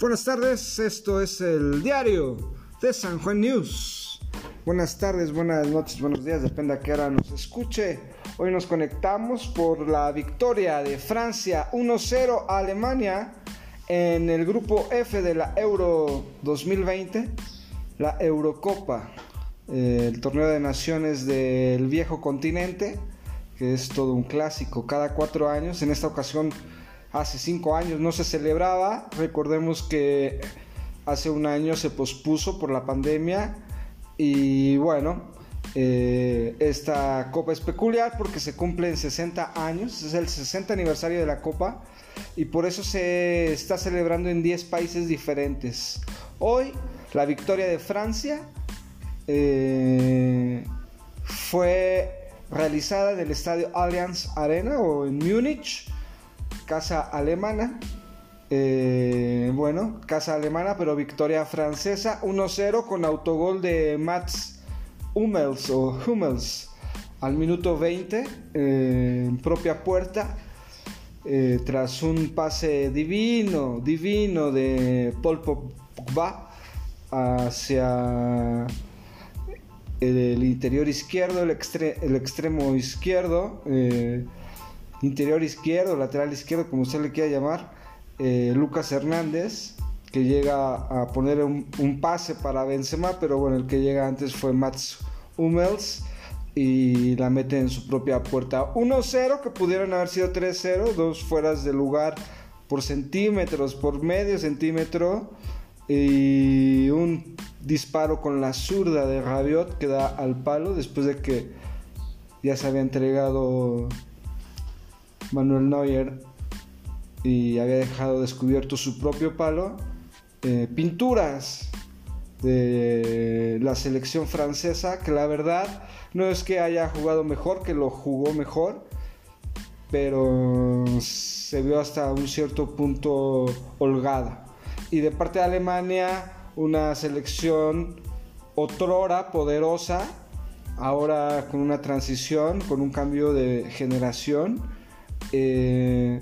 Buenas tardes, esto es el diario de San Juan News. Buenas tardes, buenas noches, buenos días, depende a qué hora nos escuche. Hoy nos conectamos por la victoria de Francia 1-0 a Alemania en el grupo F de la Euro 2020, la Eurocopa, eh, el torneo de naciones del viejo continente, que es todo un clásico cada cuatro años. En esta ocasión hace cinco años no se celebraba. Recordemos que hace un año se pospuso por la pandemia y bueno, eh, esta copa es peculiar porque se cumple en 60 años, es el 60 aniversario de la copa y por eso se está celebrando en 10 países diferentes. Hoy la victoria de Francia eh, fue realizada en el estadio Allianz Arena o en Múnich casa alemana. Eh, bueno, casa alemana, pero victoria francesa. 1-0 con autogol de Mats Hummels o Hummels al minuto 20 eh, propia puerta. Eh, tras un pase divino, divino de Paul Pogba hacia el interior izquierdo, el extremo izquierdo interior izquierdo, lateral izquierdo, como usted le quiera llamar, eh, Lucas Hernández, que llega a poner un, pase para Benzema, pero bueno, el que llega antes fue Mats Hummels y la mete en su propia puerta. 1-0, que pudieron haber sido 3-0, dos fueras de lugar por centímetros, por medio centímetro, y un disparo con la zurda de Rabiot que da al palo después de que ya se había entregado Manuel Neuer y había dejado descubierto su propio palo, eh, pinturas de la selección francesa, que la verdad no es que haya jugado mejor, que lo jugó mejor, pero se vio hasta un cierto punto holgada. Y de parte de Alemania, una selección otrora poderosa, ahora con una transición, con un cambio de generación eh,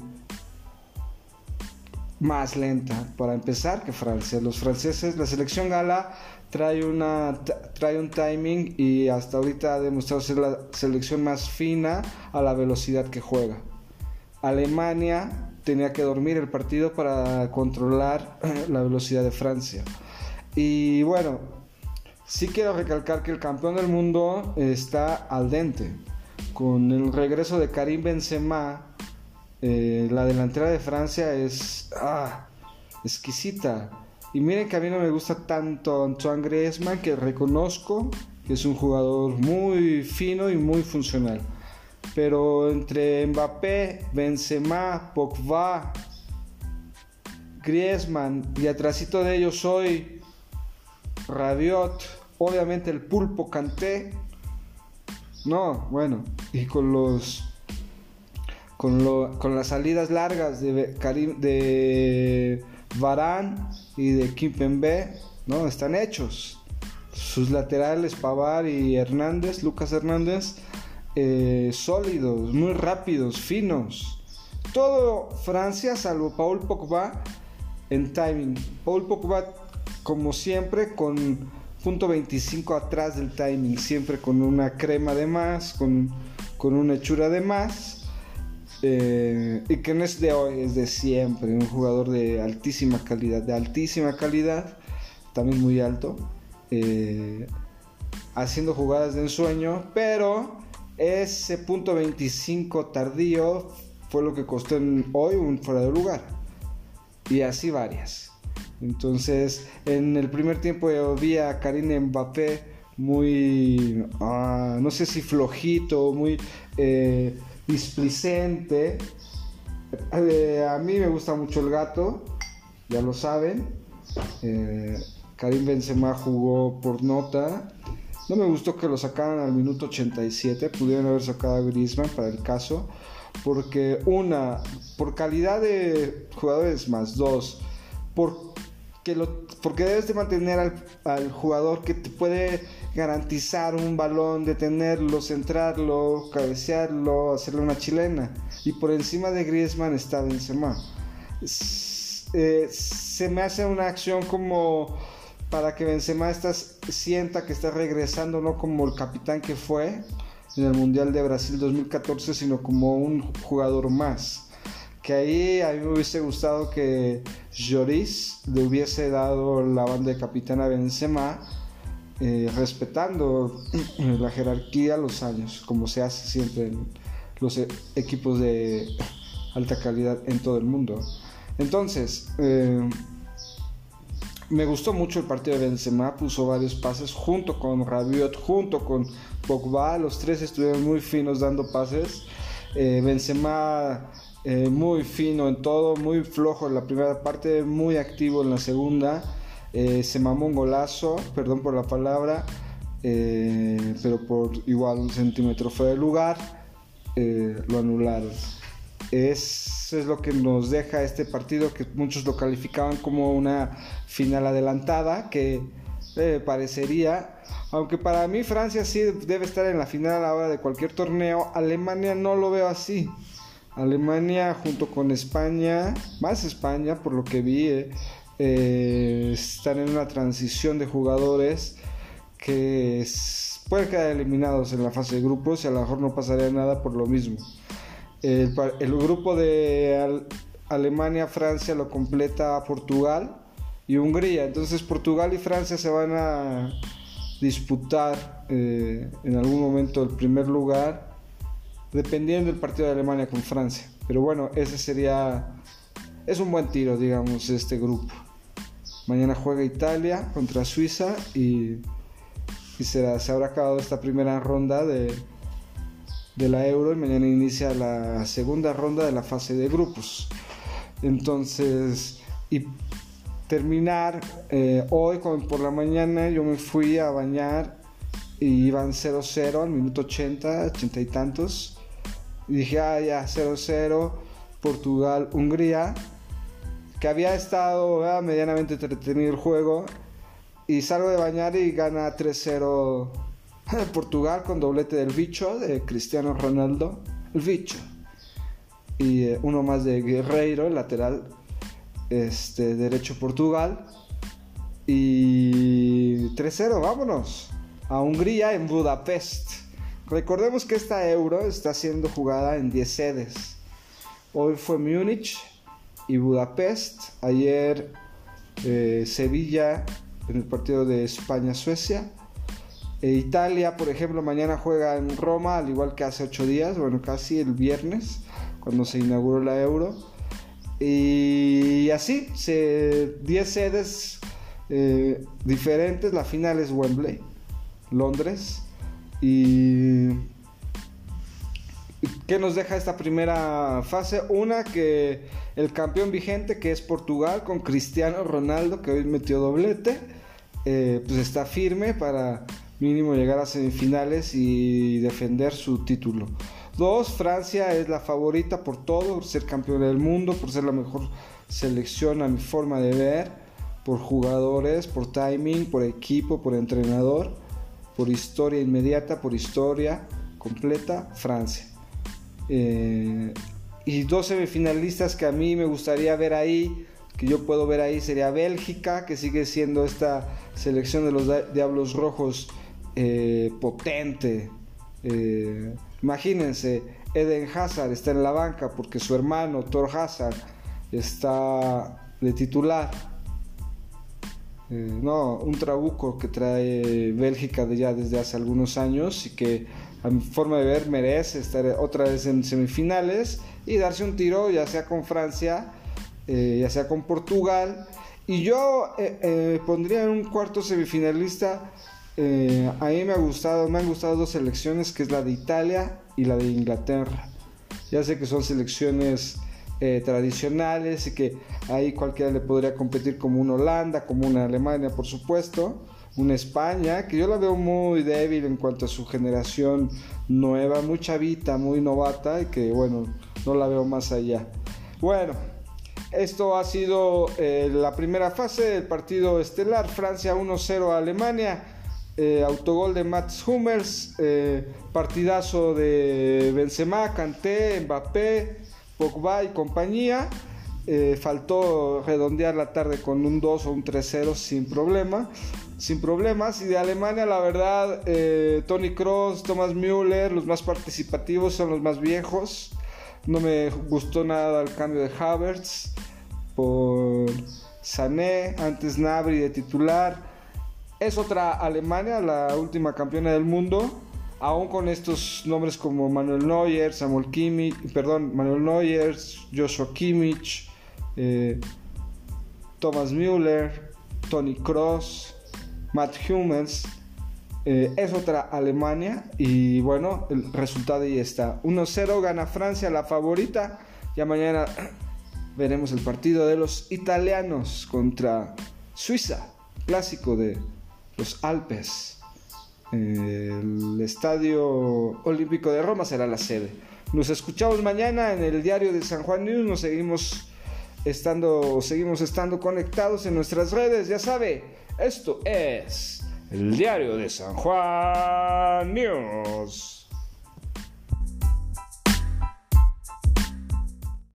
más lenta para empezar que Francia. Los franceses, la selección gala trae, una, trae un timing y hasta ahorita ha demostrado ser la selección más fina a la velocidad que juega. Alemania tenía que dormir el partido para controlar la velocidad de Francia. Y bueno, sí quiero recalcar que el campeón del mundo está al dente. Con el regreso de Karim Benzema eh, la delantera de Francia es ah, exquisita. Y miren que a mí no me gusta tanto Antoine Griezmann, que reconozco que es un jugador muy fino y muy funcional. Pero entre Mbappé, Benzema, Pogba, Griezmann y atrásito de ellos soy Rabiot, obviamente el pulpo Canté. No, bueno, y con los con, las salidas largas de, Karim, de y de Kimpembe, ¿no? Están hechos. Sus laterales, Pavar y Hernández, Lucas Hernández, eh, sólidos, muy rápidos, finos. Todo Francia, salvo Paul Pogba, en timing. Paul Pogba, como siempre, con punto 25 atrás del timing, siempre con una crema de más, con, con una hechura de más eh, y que no es de hoy, es de siempre. Un jugador de altísima calidad, de altísima calidad, también muy alto, eh, haciendo jugadas de ensueño, pero ese punto 25 tardío fue lo que costó hoy un fuera de lugar. Y así varias. Entonces, en el primer tiempo yo vi a Karim Mbappé muy, ah, no sé si flojito, muy... Eh, displicente. Eh, a mí me gusta mucho el gato, ya lo saben. Eh, Karim Benzema jugó por nota. No me gustó que lo sacaran al minuto 87. Pudieron haber sacado a Griezmann para el caso. Porque una, por calidad de jugadores más dos, porque, debes de mantener al, al jugador que te puede garantizar un balón, detenerlo, centrarlo, cabecearlo, hacerle una chilena. Y por encima de Griezmann está Benzema. eh, se me hace una acción como para que Benzema estás, sienta que está regresando, no como el capitán que fue en el Mundial de Brasil 2014, sino como un jugador más. Que ahí a mí me hubiese gustado que Lloris le hubiese dado la banda de capitán a Benzema, eh, respetando la jerarquía, los años, como se hace siempre en los e-, equipos de alta calidad en todo el mundo. Entonces, eh, me gustó mucho el partido de Benzema, puso varios pases junto con Rabiot, junto con Pogba, los tres estuvieron muy finos dando pases. Eh, Benzema eh, muy fino en todo, muy flojo en la primera parte, muy activo en la segunda. Eh, se mamó un golazo, perdón por la palabra, pero por igual un centímetro fue de lugar, lo anularon. Eso es lo que nos deja este partido que muchos lo calificaban como una final adelantada, que eh, parecería, aunque para mí Francia sí debe estar en la final a la hora de cualquier torneo, Alemania no lo veo así. Alemania junto con España, más España por lo que vi, eh, eh, están en una transición de jugadores que pueden quedar eliminados en la fase de grupos y a lo mejor no pasaría nada por lo mismo. El, grupo de Alemania, Francia lo completa Portugal y Hungría. Entonces Portugal y Francia se van a disputar eh, en algún momento el primer lugar, dependiendo del partido de Alemania con Francia. Pero bueno, ese sería, es un buen tiro, digamos, este grupo. Mañana juega Italia contra Suiza y, y será, se habrá acabado esta primera ronda de, de la Euro y mañana inicia la segunda ronda de la fase de grupos. Entonces, y terminar eh, hoy por la mañana yo me fui a bañar y iban 0-0 al minuto 80, 80 y tantos. Y dije, ah, ya, 0-0, Portugal, Hungría, que había estado medianamente entretenido el juego. Y salgo de bañar y gana 3-0 Portugal con doblete del bicho de Cristiano Ronaldo. El bicho. Y eh, uno más de Guerreiro, el lateral este, derecho Portugal. Y 3-0, vámonos. A Hungría en Budapest. Recordemos que esta euro está siendo jugada en 10 sedes. Hoy fue Múnich y Budapest. Ayer eh, Sevilla en el partido de España-Suecia. E Italia, por ejemplo, mañana juega en Roma, al igual que hace 8 días, bueno, casi el viernes, cuando se inauguró la Euro. Y así, 10 sedes eh, diferentes, la final es Wembley, Londres. Y ¿Qué nos deja esta primera fase? Una que el campeón vigente, que es Portugal, con Cristiano Ronaldo, que hoy metió doblete, eh, pues está firme para mínimo llegar a semifinales y defender su título. Dos, Francia es la favorita por todo, por ser campeón del mundo, por ser la mejor selección a mi forma de ver, por jugadores, por timing, por equipo, por entrenador, por historia inmediata, por historia completa, Francia. Eh, y dos semifinalistas que a mí me gustaría ver ahí, que yo puedo ver ahí, sería Bélgica, que sigue siendo esta selección de los Diablos Rojos eh, potente. Eh, imagínense, Eden Hazard está en la banca porque su hermano Thor Hazard está de titular. Eh, no, un trabuco que trae Bélgica de ya desde hace algunos años y que a mi forma de ver merece estar otra vez en semifinales y darse un tiro ya sea con Francia, ya sea con Portugal. Y yo pondría en un cuarto semifinalista eh, a mí me ha gustado, me han gustado dos selecciones, que es la de Italia y la de Inglaterra. Ya sé que son selecciones eh, tradicionales y que ahí cualquiera le podría competir como una Holanda, como una Alemania, por supuesto, una España, que yo la veo muy débil en cuanto a su generación nueva, muy chavita, muy novata y que bueno, no la veo más allá. Bueno, esto ha sido eh, la primera fase del partido estelar, Francia 1-0 a Alemania. Eh, autogol de Mats Hummels, partidazo de Benzema, Kanté, Mbappé, Pogba y compañía. Eh, faltó redondear la tarde con un 2 o un 3-0 sin problema. Sin problemas. Y de Alemania, la verdad, eh, Tony Cross, Thomas Müller, los más participativos son los más viejos. No me gustó nada el cambio de Havertz por Sané, antes Nabri de titular. Es otra Alemania, la última campeona del mundo. Aún con estos nombres como Manuel Neuer, Samuel Kimmich, perdón, Manuel Neuer, Joshua Kimmich, eh, Thomas Müller, Tony Cross, Matt Hummels. Eh, es otra Alemania y bueno, el resultado ahí está. 1-0 gana Francia, la favorita. Ya mañana veremos el partido de los italianos contra Suiza, clásico de los Alpes. El Estadio Olímpico de Roma será la sede. Nos escuchamos mañana en el diario de San Juan News. Nos seguimos estando, seguimos estando conectados en nuestras redes. Ya sabe, esto es el diario de San Juan News.